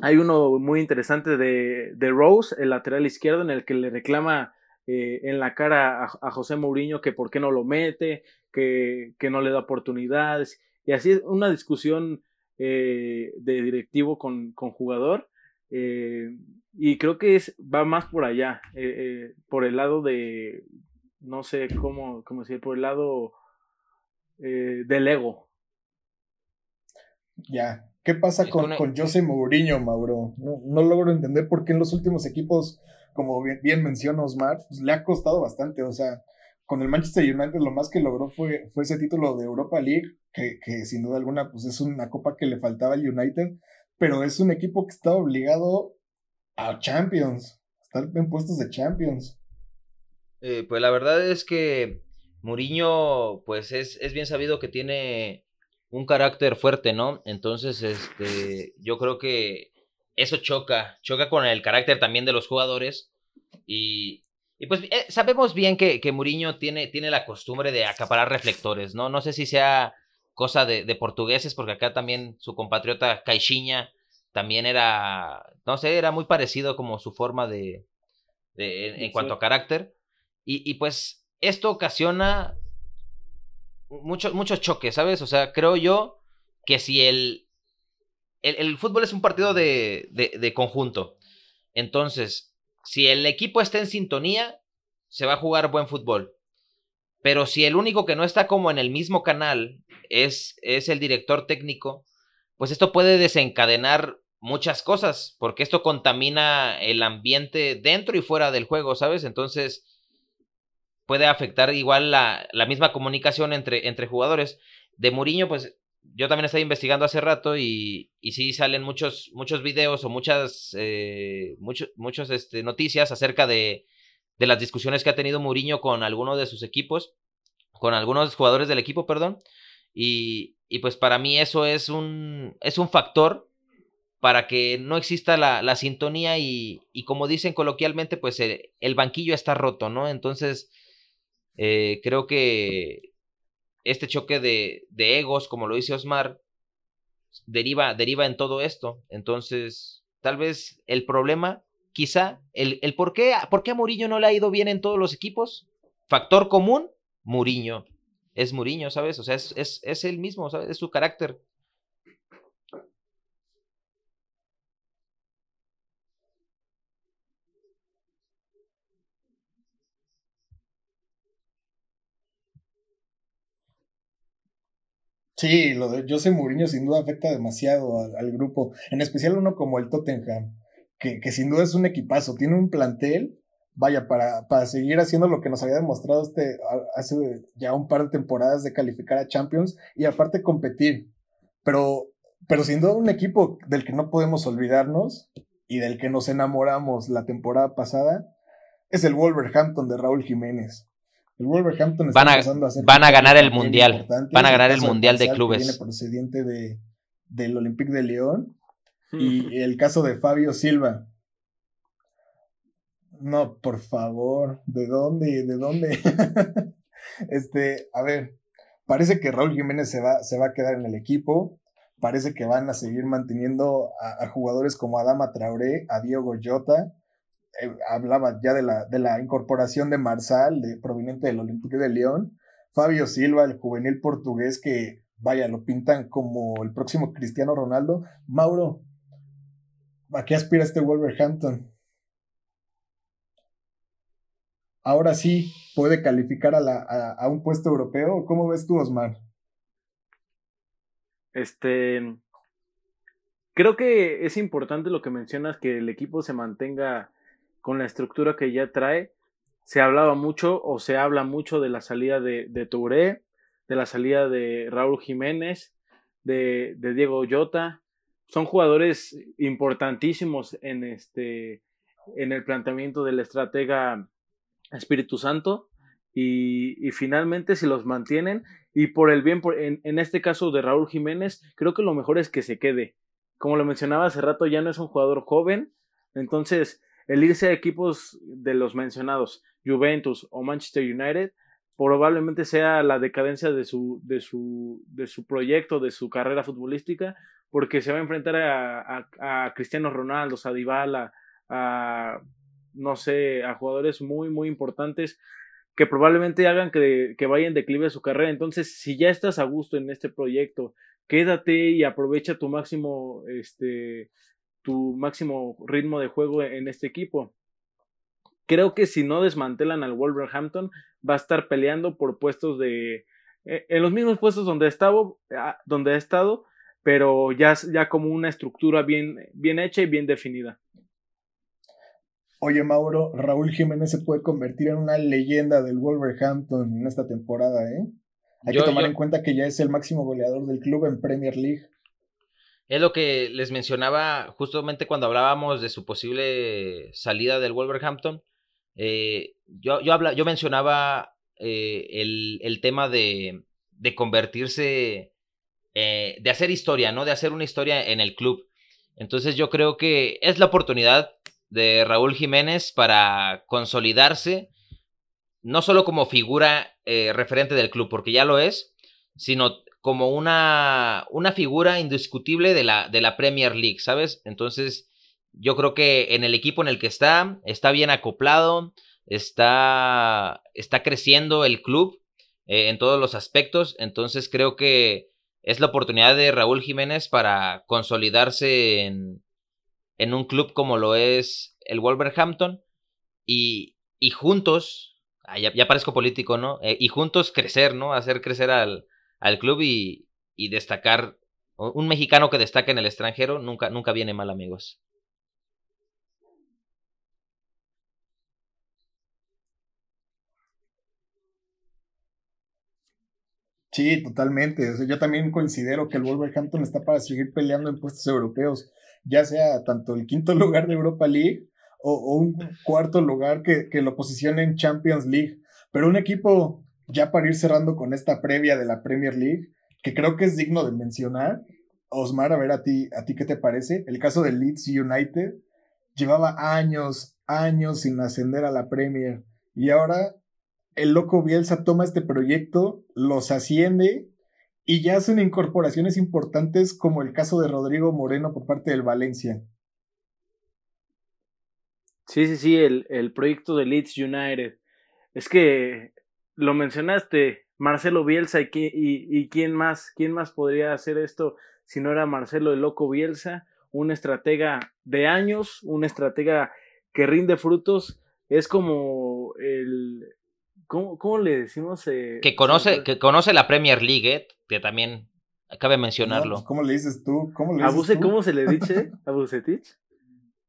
hay uno muy interesante de, de, Rose, el lateral izquierdo, en el que le reclama eh, en la cara a, José Mourinho que por qué no lo mete, que, que no le da oportunidades. Y así es una discusión eh, de directivo con, con jugador. Eh, y creo que es, va más por allá, eh, eh, por el lado de, no sé cómo, cómo decir, por el lado eh, del ego.
Ya, ¿qué pasa con, con José Mourinho, Mauro? No, logro entender por qué en los últimos equipos, como bien, bien menciona Osmar, pues, le ha costado bastante, o sea, con el Manchester United lo más que logró fue, fue ese título de Europa League, que, que sin duda alguna pues es una copa que le faltaba al United, pero es un equipo que está obligado a Champions. Estar en puestos de Champions.
Eh, pues la verdad es que Mourinho, pues es, es, bien sabido que tiene un carácter fuerte, ¿no? Entonces, este, yo creo que eso choca, choca con el carácter también de los jugadores. Y, y pues eh, sabemos bien que, que Mourinho tiene, tiene la costumbre de acaparar reflectores, ¿no? No sé si sea cosa de, de portugueses, porque acá también su compatriota Caixinha también era, no sé, era muy parecido como su forma de, en, cuanto a carácter. Y, pues esto ocasiona muchos muchos choques, ¿sabes? O sea, creo yo que si el, el, fútbol es un partido de, de, conjunto, entonces, si el equipo está en sintonía, se va a jugar buen fútbol. Pero si el único que no está como en el mismo canal es, es el director técnico, pues esto puede desencadenar muchas cosas, porque esto contamina el ambiente dentro y fuera del juego, ¿sabes? Entonces puede afectar igual la, la misma comunicación entre, entre jugadores. De Mourinho, pues yo también estaba investigando hace rato y, y sí salen muchos, muchos videos o muchas eh, muchos, este, noticias acerca de, de las discusiones que ha tenido Mourinho con algunos de sus equipos, con algunos jugadores del equipo, perdón. Y, y pues para mí eso es un, es un factor para que no exista la, sintonía y, como dicen coloquialmente, pues eh, el, banquillo está roto, ¿no? Entonces, eh, creo que este choque de, egos, como lo dice Osmar, deriva, deriva en todo esto. Entonces, tal vez el problema, quizá, el, por, qué, por qué a Muriño no le ha ido bien en todos los equipos, factor común, Muriño. Es Muriño, ¿sabes? O sea, es, es, es el mismo, ¿sabes? Es su carácter.
Sí, lo de José Mourinho sin duda afecta demasiado al, grupo, en especial uno como el Tottenham, que, que, sin duda es un equipazo, tiene un plantel, vaya, para, para seguir haciendo lo que nos había demostrado este, hace ya un par de temporadas de calificar a Champions y aparte competir, pero, pero sin duda un equipo del que no podemos olvidarnos y del que nos enamoramos la temporada pasada es el Wolverhampton de Raúl Jiménez. El Wolverhampton
está van a, a van a ganar el mundial. Van a ganar el mundial de clubes.
Viene procediente de, del Olympique de León. [LAUGHS] y el caso de Fabio Silva. No, por favor, ¿de dónde? ¿De dónde? [LAUGHS] este, a ver, parece que Raúl Jiménez se va, se va a quedar en el equipo. Parece que van a seguir manteniendo a, jugadores como Adama Traoré, a Diego Jota. Eh, hablaba ya de la, de la incorporación de Marsal, de, proveniente del Olympique de León. Fabio Silva, el juvenil portugués que, vaya, lo pintan como el próximo Cristiano Ronaldo. Mauro, ¿a qué aspira este Wolverhampton? Ahora sí puede calificar a, la, a, un puesto europeo. ¿Cómo ves tú, Osmar?
Este. Creo que es importante lo que mencionas, que el equipo se mantenga con la estructura que ya trae. Se hablaba mucho o se habla mucho de la salida de, Touré, de la salida de Raúl Jiménez, de, de Diego Llota. Son jugadores importantísimos en, este, en el planteamiento del estratega Espíritu Santo y, finalmente si los mantienen y por el bien, en, en, este caso de Raúl Jiménez, creo que lo mejor es que se quede. Como lo mencionaba hace rato, ya no es un jugador joven, entonces el irse a equipos de los mencionados, Juventus o Manchester United, probablemente sea la decadencia de su, de su, de su proyecto, de su carrera futbolística, porque se va a enfrentar a, a, Cristiano Ronaldo, a Dybala, a no sé, a jugadores muy, muy importantes que probablemente hagan que, que vaya en declive su carrera. Entonces, si ya estás a gusto en este proyecto, quédate y aprovecha tu máximo, este, tu máximo ritmo de juego en este equipo. Creo que si no desmantelan al Wolverhampton, va a estar peleando por puestos de. Eh, en los mismos puestos donde, estado, ah, donde ha estado, pero ya, ya como una estructura bien, bien hecha y bien definida.
Oye, Mauro, Raúl Jiménez se puede convertir en una leyenda del Wolverhampton en esta temporada, ¿eh? Hay que tomar en cuenta que ya es el máximo goleador del club en Premier League.
Es lo que les mencionaba justamente cuando hablábamos de su posible salida del Wolverhampton. Eh, yo, yo, habla, yo mencionaba eh, el, tema de, de convertirse, eh, de hacer historia, ¿no? De hacer una historia en el club. Entonces yo creo que es la oportunidad de Raúl Jiménez para consolidarse, no solo como figura eh, referente del club, porque ya lo es, sino como una, una figura indiscutible de la, de la Premier League, ¿sabes? Entonces, yo creo que en el equipo en el que está, está bien acoplado, está, está creciendo el club eh, en todos los aspectos, entonces creo que es la oportunidad de Raúl Jiménez para consolidarse en, en un club como lo es el Wolverhampton y, y juntos, ah, ya, parezco político, ¿no? Eh, y juntos crecer, ¿no? Hacer crecer al, al club y, y, destacar. Un mexicano que destaca en el extranjero nunca, nunca viene mal, amigos.
Sí, totalmente. yo también considero que el Wolverhampton está para seguir peleando en puestos europeos ya sea tanto el quinto [LAUGHS] lugar de Europa League o, un cuarto lugar que, lo posicione en Champions League. Pero un equipo, ya para ir cerrando con esta previa de la Premier League, que creo que es digno de mencionar, Osmar, a ver a ti, a ti qué te parece. El caso del Leeds United llevaba años, años sin ascender a la Premier y ahora el loco Bielsa toma este proyecto, los asciende y ya hacen incorporaciones importantes como el caso de Rodrigo Moreno por parte del Valencia.
Sí, sí, sí, el, el proyecto de Leeds United. Es que lo mencionaste, Marcelo Bielsa y, y, y, quién más, quién más podría hacer esto si no era Marcelo el Loco Bielsa, un estratega de años, un estratega que rinde frutos, es como el, ¿Cómo, le decimos? Eh,
que, conoce, que conoce la Premier League, eh, que también cabe mencionarlo.
Pues, ¿Cómo le dices tú? ¿Cómo le
dices ¿Cómo se le dice [LAUGHS] a Bucetich?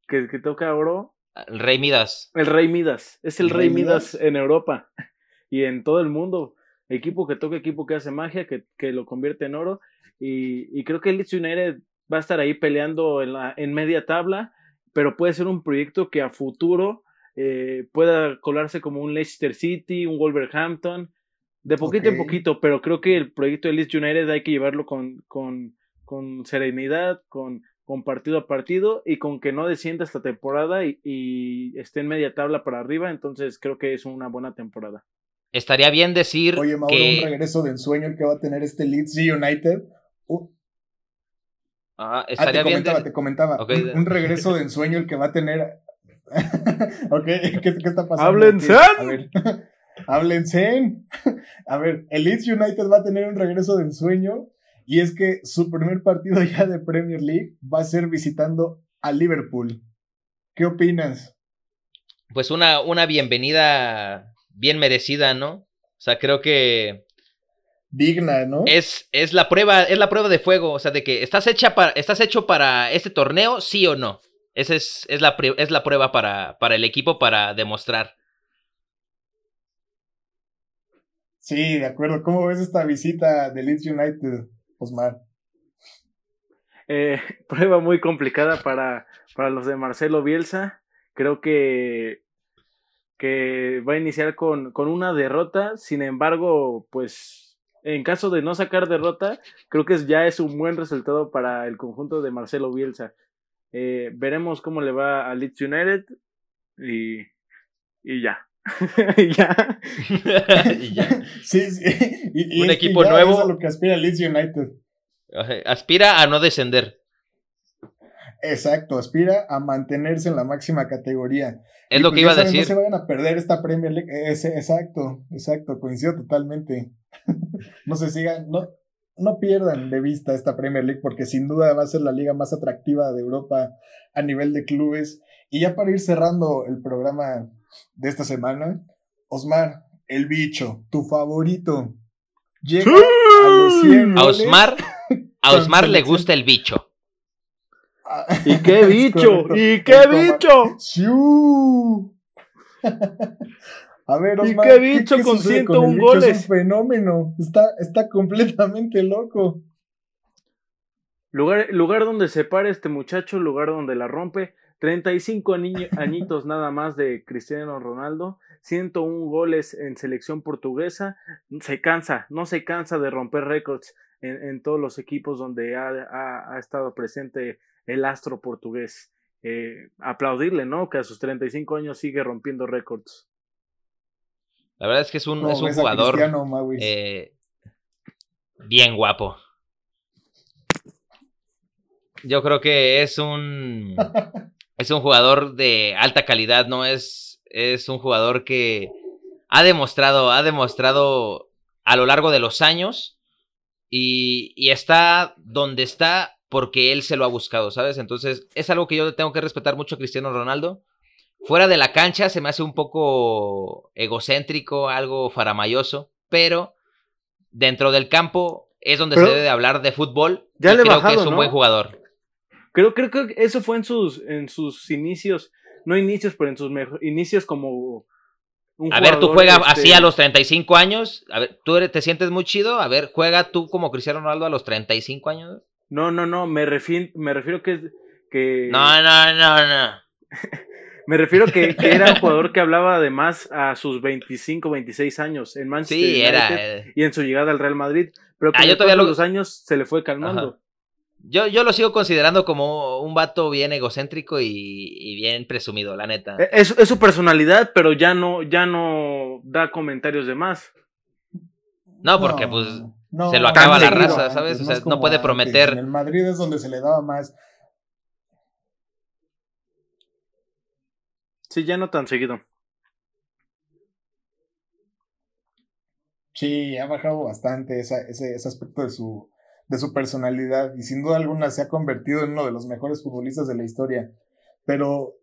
Que, que toca oro.
El Rey Midas.
El Rey Midas. Es el, Rey, Midas? en Europa [LAUGHS] y en todo el mundo. Equipo que toca, equipo que hace magia, que, que lo convierte en oro. Y, y, creo que el Leeds United va a estar ahí peleando en, la, en media tabla, pero puede ser un proyecto que a futuro eh, pueda colarse como un Leicester City, un Wolverhampton, de poquito en poquito, pero creo que el proyecto de Leeds United hay que llevarlo con, con, con serenidad, con, con partido a partido y con que no descienda esta temporada y, esté en media tabla para arriba, entonces creo que es una buena temporada.
Estaría bien decir
Oye, Mauro, un regreso de ensueño el que va a tener este Leeds United. Uh.
Ah, estaría te
comentaba, te comentaba. Un, regreso de ensueño el que va a tener. [LAUGHS] ok, ¿qué, está pasando?
¡Háblense!
A ver, [LAUGHS] háblense. [LAUGHS] A ver, el Leeds United va a tener un regreso de ensueño y es que su primer partido ya de Premier League va a ser visitando a Liverpool. ¿Qué opinas?
Pues una, una bienvenida bien merecida, ¿no? O sea, creo que
digna, ¿no?
Es, es la prueba, es la prueba de fuego, o sea, de que estás hecha para, estás hecho para este torneo, sí o no. Esa es, es, la, es la prueba para, para el equipo para demostrar.
Sí, de acuerdo. ¿Cómo ves esta visita de Leeds United? Osmar?
Eh, [LAUGHS] prueba muy complicada para, para los de Marcelo Bielsa. Creo que, que va a iniciar con, con una derrota. Sin embargo, pues en caso de no sacar derrota, creo que ya es un buen resultado para el conjunto de Marcelo Bielsa. Eh, veremos cómo le va a Leeds United y, y ya. [LAUGHS] y ya. [LAUGHS]
y ya. [LAUGHS] Sí, sí. Y,
un equipo nuevo.
Es lo que aspira Leeds United.
Aspira a no descender.
Exacto, aspira a mantenerse en la máxima categoría.
Es lo pues que iba a decir.
No se vayan a perder esta Premier League. exacto, exacto, coincido totalmente. no se sigan, no, no pierdan de vista esta Premier League porque sin duda va a ser la liga más atractiva de Europa a nivel de clubes. Y ya para ir cerrando el programa de esta semana, Osmar, el bicho, tu favorito, llega a los 100
A Osmar, a [LAUGHS] Osmar le gusta el bicho.
¿Y qué [LAUGHS] bicho? ¿Y qué bicho? [LAUGHS]
A ver, Osmar,
¿Y qué bicho con 101 goles?
Es un fenómeno. Está, está completamente loco.
Lugar, lugar donde se para este muchacho, lugar donde la rompe. 35 añitos nada más de Cristiano Ronaldo, 101 goles en selección portuguesa, se cansa, no se cansa de romper récords en, todos los equipos donde ha, estado presente el astro portugués. Eh, aplaudirle, ¿no? Que a sus 35 años sigue rompiendo récords.
La verdad es que es un, es un jugador eh, bien guapo. Yo creo que es un [LAUGHS] es un jugador de alta calidad, ¿no? Es, es un jugador que ha demostrado, ha demostrado a lo largo de los años y, y está donde está porque él se lo ha buscado, ¿sabes? Entonces es algo que yo tengo que respetar mucho a Cristiano Ronaldo. Fuera de la cancha se me hace un poco egocéntrico, algo faramayoso, pero dentro del campo es donde se debe de hablar de fútbol.
Ya
y
creo
que es un buen jugador.
Creo, creo, que eso fue en sus, en sus inicios, no inicios, pero en sus inicios como
un A ver, tú juegas este así a los 35 años, a ver, tú te sientes muy chido, a ver, juega tú como Cristiano Ronaldo a los 35 años.
No, no, no, me refiero, me refiero que, que...
No, no, no, no. [LAUGHS]
me refiero que, que, era un [LAUGHS] jugador que hablaba además a sus 25, 26 años en Manchester sí, era, eh. y en su llegada al Real Madrid, pero que ah, los años se le fue calmando.
Yo, yo lo sigo considerando como un vato bien egocéntrico y, bien presumido, la neta.
E, es, es, su personalidad, pero ya no, ya no da comentarios de más.
No, porque pues se lo acaba la raza, ¿sabes? o sea, no puede prometer. En
el Madrid es donde se le daba más.
Sí, ya no tan seguido.
Sí, ha bajado bastante ese, ese aspecto de su, de su personalidad y sin duda alguna se ha convertido en uno de los mejores futbolistas de la historia. Pero,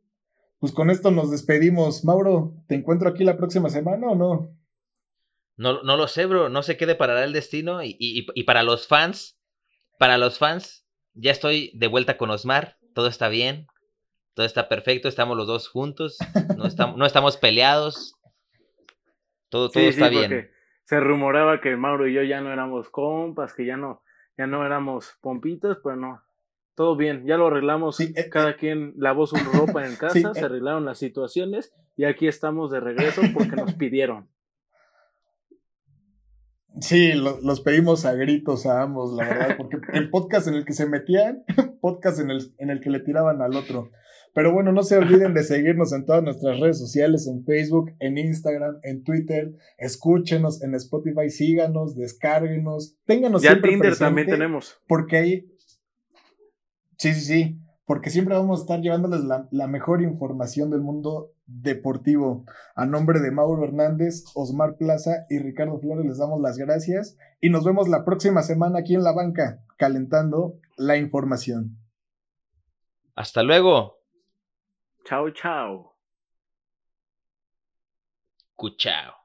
pues con esto nos despedimos. Mauro, ¿te encuentro aquí la próxima semana o no?
No, no lo sé, bro. No sé qué deparará el destino. Y, y, para los fans, para los fans, ya estoy de vuelta con Osmar. Todo está bien. Todo está perfecto. Estamos los dos juntos. No [LAUGHS] estamos, no estamos peleados. Todo, todo está bien.
Se rumoraba que Mauro y yo ya no éramos compas, que ya no, ya no éramos pompitos, pero no. todo bien, ya lo arreglamos.
Sí, eh,
Cada
eh.
quien lavó su [LAUGHS] ropa en casa,
Sí,
se
eh.
arreglaron las situaciones y aquí estamos de regreso porque nos pidieron.
Sí, lo- los pedimos a gritos a ambos, la verdad, porque el [LAUGHS] podcast en el que se metían, podcast en el, en el que le tiraban al otro. Pero bueno, no se olviden de seguirnos en todas nuestras redes sociales, en Facebook, en Instagram, en Twitter. Escúchenos en Spotify, síganos, descárguenos, ténganos
ya
siempre
Tinder
presente,
también tenemos.
Porque ahí... Sí, sí, sí, porque siempre vamos a estar llevándoles la, la mejor información del mundo deportivo. A nombre de Mauro Hernández, Osmar Plaza y Ricardo Flores les damos las gracias y nos vemos la próxima semana aquí en la banca, calentando la información.
Hasta luego.
Chao, chao.
Cuchao.